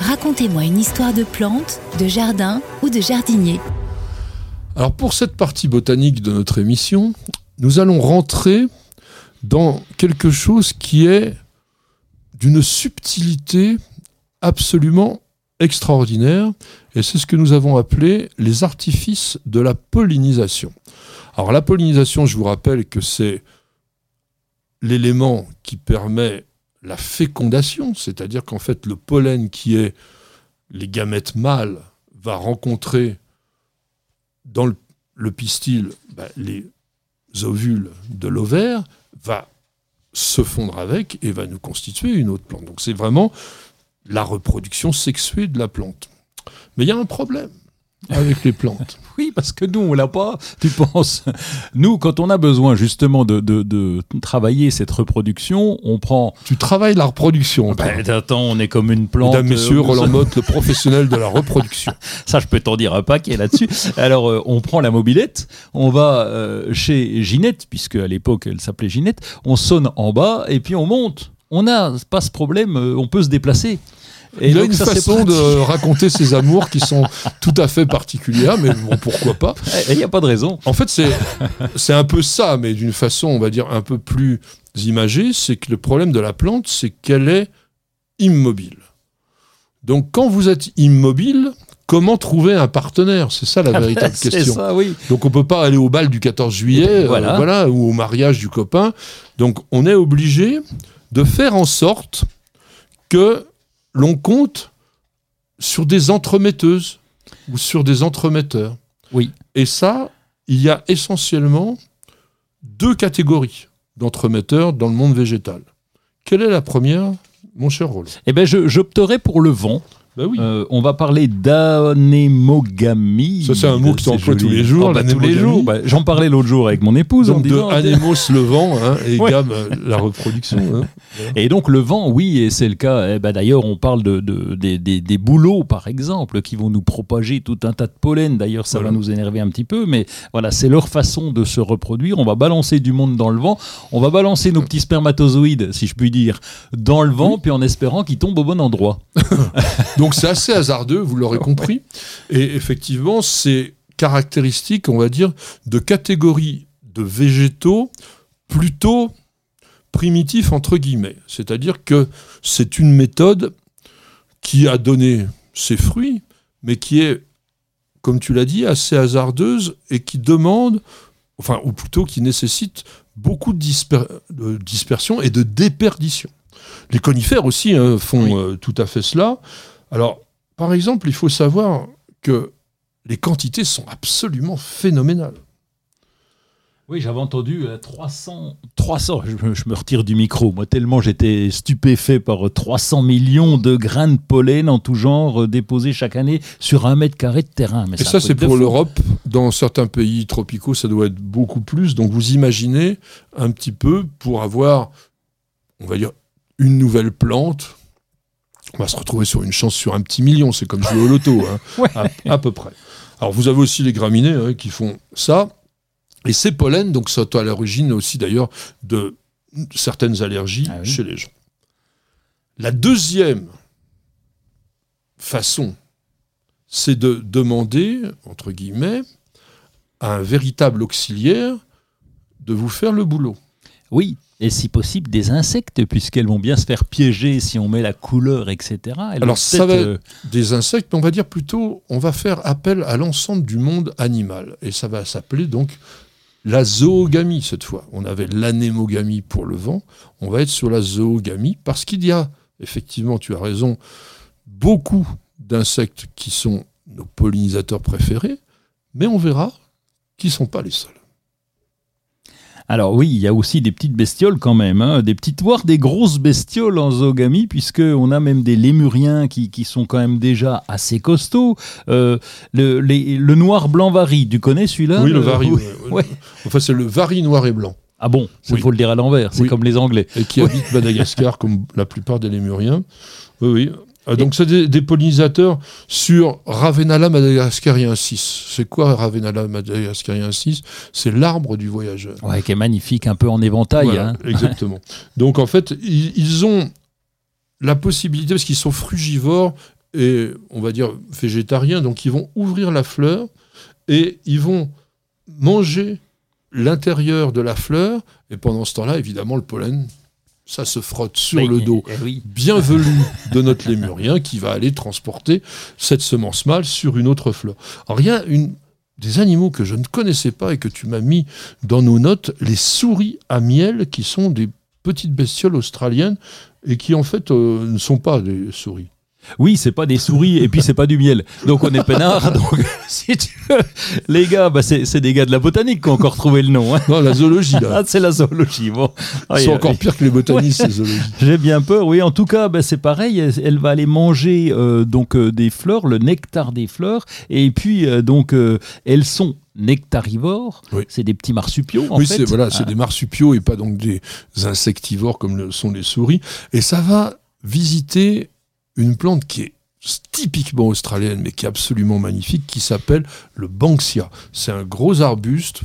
racontez-moi une histoire de plante, de jardin ou de jardinier. Alors pour cette partie botanique de notre émission, nous allons rentrer dans quelque chose qui est d'une subtilité absolument extraordinaire, et c'est ce que nous avons appelé les artifices de la pollinisation. Alors la pollinisation, je vous rappelle que c'est l'élément qui permet la fécondation, c'est-à-dire qu'en fait le pollen qui est les gamètes mâles va rencontrer dans le, pistil bah, les ovules de l'ovaire, va se fondre avec et va nous constituer une autre plante. Donc c'est vraiment la reproduction sexuée de la plante. Mais il y a un problème avec les plantes. Oui, parce que nous, on l'a pas, tu penses. Nous, quand on a besoin justement de, de, travailler cette reproduction, on prend... Tu travailles la reproduction. Ben, attends, on est comme une plante. Mesdames, messieurs, euh, Roland Motte, le professionnel de la reproduction. Ça, je peux t'en dire un paquet là-dessus. Alors, euh, on prend la mobilette, on va euh, chez Ginette, puisque à l'époque, elle s'appelait Ginette, on sonne en bas et puis on monte. On n'a pas ce problème, on peut se déplacer il a une façon de raconter ses amours qui sont tout à fait particulières, mais bon, pourquoi pas Il n'y a pas de raison. En fait, c'est un peu ça, mais d'une façon, on va dire, un peu plus imagée, c'est que le problème de la plante, c'est qu'elle est immobile. Donc quand vous êtes immobile, comment trouver un partenaire? C'est ça la ah ben, véritable question. Ça, oui. Donc on peut pas aller au bal du 14 juillet, euh, voilà. ou au mariage du copain. Donc on est obligé de faire en sorte que l'on compte sur des entremetteuses ou sur des entremetteurs. Oui. Et ça, il y a essentiellement deux catégories d'entremetteurs dans le monde végétal. Quelle est la première, mon cher Roland Eh bien, j'opterais pour le vent. Bah oui. Euh, on va parler d'anémogamie. Ça, c'est un mot que tu emploies tous les jours. Oh, bah, tous les jours. Bah, j'en parlais l'autre jour avec mon épouse. Donc, de anémos, le vent, hein, et gam, la reproduction. Hein. Et donc, le vent, oui, et c'est le cas. Eh ben, D'ailleurs, on parle de, de des, des, des, bouleaux, par exemple, qui vont nous propager tout un tas de pollen. D'ailleurs, ça va nous énerver un petit peu, mais voilà, c'est leur façon de se reproduire. On va balancer du monde dans le vent. On va balancer nos petits spermatozoïdes, si je puis dire, dans le vent, puis en espérant qu'ils tombent au bon endroit. Donc c'est assez hasardeux, vous l'aurez compris. Et effectivement, c'est caractéristique, on va dire, de catégories de végétaux plutôt primitifs, entre guillemets. C'est-à-dire que c'est une méthode qui a donné ses fruits, mais qui est, comme tu l'as dit, assez hasardeuse et qui demande, enfin, ou plutôt qui nécessite beaucoup de, dispersion et de déperdition. Les conifères aussi hein, font euh, tout à fait cela. Alors, par exemple, il faut savoir que les quantités sont absolument phénoménales. Oui, j'avais entendu 300, euh, 300 je, me retire du micro, moi tellement j'étais stupéfait par 300 millions de grains de pollen en tout genre euh, déposés chaque année sur un mètre carré de terrain. Et ça, c'est pour l'Europe. Dans certains pays tropicaux, ça doit être beaucoup plus. Donc vous imaginez un petit peu pour avoir, on va dire, une nouvelle plante, on va se retrouver sur une chance sur un petit million. C'est comme jouer au loto, hein, à, peu près. Alors vous avez aussi les graminées hein, qui font ça. Et ces pollens, donc, sont à l'origine aussi d'ailleurs de certaines allergies ah chez les gens. La deuxième façon, c'est de demander, entre guillemets, à un véritable auxiliaire de vous faire le boulot. Oui, et si possible des insectes, puisqu'elles vont bien se faire piéger si on met la couleur, etc. Alors ça va être euh, des insectes, mais on va dire plutôt, on va faire appel à l'ensemble du monde animal. Et ça va s'appeler donc la zoogamie cette fois. On avait l'anémogamie pour le vent, on va être sur la zoogamie, parce qu'il y a, effectivement, tu as raison, beaucoup d'insectes qui sont nos pollinisateurs préférés, mais on verra qu'ils ne sont pas les seuls. Alors oui, il y a aussi des petites bestioles quand même, hein, des petites, voire des grosses bestioles en zoogami, puisqu'on a même des lémuriens qui, qui, sont quand même déjà assez costauds. Euh, le, le, noir blanc vari, tu connais celui-là? Oui, le vari. Enfin, c'est le vari noir et blanc. Ah bon, il faut le dire à l'envers, c'est comme les Anglais. Et qui habite Madagascar, comme la plupart des lémuriens. Oui, oui. Ah, donc, c'est des, pollinisateurs sur Ravenala madagascariensis. C'est quoi Ravenala madagascariensis C'est l'arbre du voyageur. Ouais, qui est magnifique, un peu en éventail. Hein. Exactement. donc, en fait, ils, ont la possibilité, parce qu'ils sont frugivores et, on va dire, végétariens, donc ils vont ouvrir la fleur et ils vont manger l'intérieur de la fleur, et pendant ce temps-là, évidemment, le pollen ça se frotte sur le dos eh bienvenu de notre lémurien qui va aller transporter cette semence mâle sur une autre fleur. Alors il y a une, des animaux que je ne connaissais pas et que tu m'as mis dans nos notes, les souris à miel, qui sont des petites bestioles australiennes et qui en fait euh, ne sont pas des souris. Oui, c'est pas des souris et puis c'est pas du miel. Donc on est peinard. Donc si tu veux, les gars, bah, c'est des gars de la botanique qui ont encore trouvé le nom. Hein. Non, la zoologie là. Ah, c'est la zoologie. Bon, ils sont encore pires que les botanistes, ces zoologies. J'ai bien peur. Oui, en tout cas, bah, c'est pareil. Elle, va aller manger euh, donc euh, des fleurs, le nectar des fleurs, et puis euh, donc elles sont nectarivores. C'est des petits marsupiaux. En oui, c'est voilà, c'est ah. des marsupiaux et pas donc des insectivores comme le sont les souris. Et ça va visiter une plante qui est typiquement australienne, mais qui est absolument magnifique, qui s'appelle le Banksia. C'est un gros arbuste,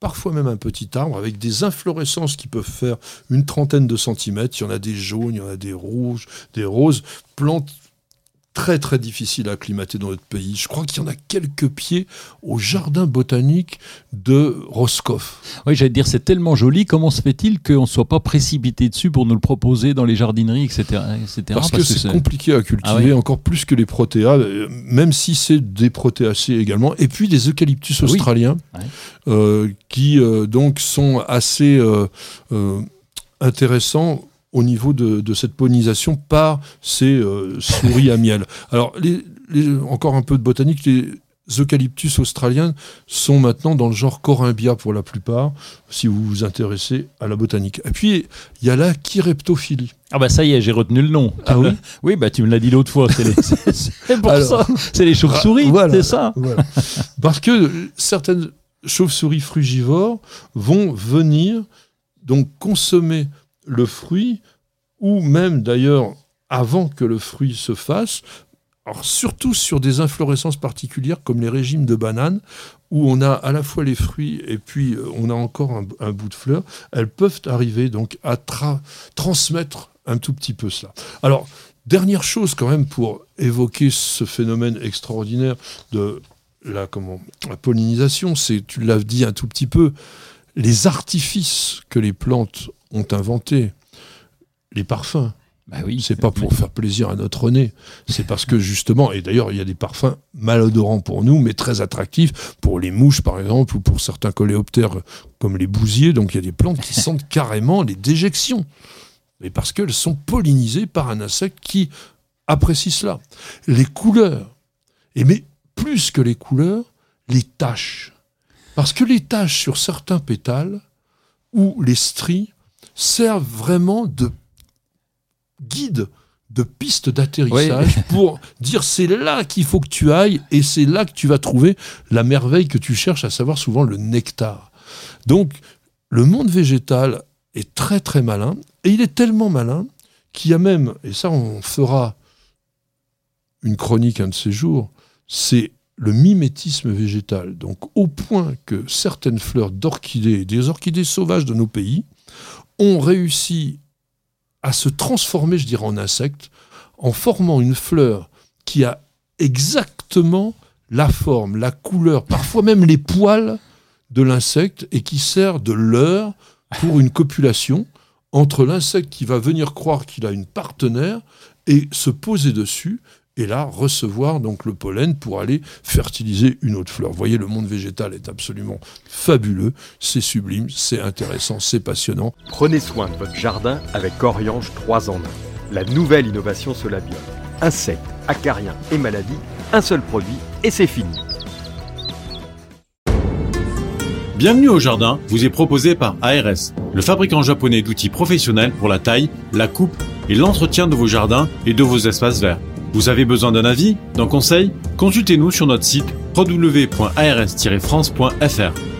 parfois même un petit arbre, avec des inflorescences qui peuvent faire une trentaine de centimètres. Il y en a des jaunes, il y en a des rouges, des roses. Très très difficile à acclimater dans notre pays. Je crois qu'il y en a quelques pieds au jardin botanique de Roscoff. Oui, j'allais dire, c'est tellement joli. Comment se fait-il qu'on ne soit pas précipité dessus pour nous le proposer dans les jardineries, etc. Parce, que, c'est compliqué à cultiver, ah encore plus que les protéas, euh, même si c'est des protéacées également. Et puis des eucalyptus australiens, euh, qui euh, donc sont assez intéressants au niveau de, cette pollinisation par ces euh, souris à miel. Alors, encore un peu de botanique, les eucalyptus australiens sont maintenant dans le genre Corymbia pour la plupart, si vous vous intéressez à la botanique. Et puis, il y a la chireptophilie. Ah bah ça y est, j'ai retenu le nom. Ah oui Oui, bah tu me l'as dit l'autre fois, c'est pour ça. C'est les chauves-souris, c'est ça. Parce que certaines chauves-souris frugivores vont venir donc consommer le fruit, ou même d'ailleurs avant que le fruit se fasse, alors surtout sur des inflorescences particulières comme les régimes de bananes, où on a à la fois les fruits et puis euh, on a encore un, bout de fleur, elles peuvent arriver donc à transmettre un tout petit peu cela. Alors, dernière chose quand même pour évoquer ce phénomène extraordinaire de la, comment, pollinisation, c'est, tu l'as dit un tout petit peu, les artifices que les plantes ont inventés, les parfums. Bah oui, c'est pas pour faire plaisir à notre nez, c'est parce que justement, et d'ailleurs il y a des parfums malodorants pour nous, mais très attractifs pour les mouches par exemple, ou pour certains coléoptères comme les bousiers, donc il y a des plantes qui sentent carrément les déjections, mais parce qu'elles sont pollinisées par un insecte qui apprécie cela. Les couleurs, et mais plus que les couleurs, les taches. Parce que les taches sur certains pétales, ou les stries, servent vraiment de guide, de piste d'atterrissage pour dire c'est là qu'il faut que tu ailles et c'est là que tu vas trouver la merveille que tu cherches, à savoir souvent le nectar. Donc, le monde végétal est très très malin et il est tellement malin qu'il y a même, et ça on fera une chronique un de ces jours, c'est le mimétisme végétal. Donc au point que certaines fleurs d'orchidées, des orchidées sauvages de nos pays, ont réussi à se transformer, je dirais, en insecte, en formant une fleur qui a exactement la forme, la couleur, parfois même les poils de l'insecte et qui sert de leurre pour une copulation entre l'insecte qui va venir croire qu'il a une partenaire et se poser dessus et là recevoir donc le pollen pour aller fertiliser une autre fleur. Vous voyez, le monde végétal est absolument fabuleux, c'est sublime, c'est intéressant, c'est passionnant. Prenez soin de votre jardin avec Oriange 3 en 1. La nouvelle innovation Solabium. Insectes, acariens et maladies, un seul produit et c'est fini. Bienvenue au jardin, vous est proposé par ARS, le fabricant japonais d'outils professionnels pour la taille, la coupe et l'entretien de vos jardins et de vos espaces verts. Vous avez besoin d'un avis, d'un conseil? Consultez-nous sur notre site www.ars-france.fr.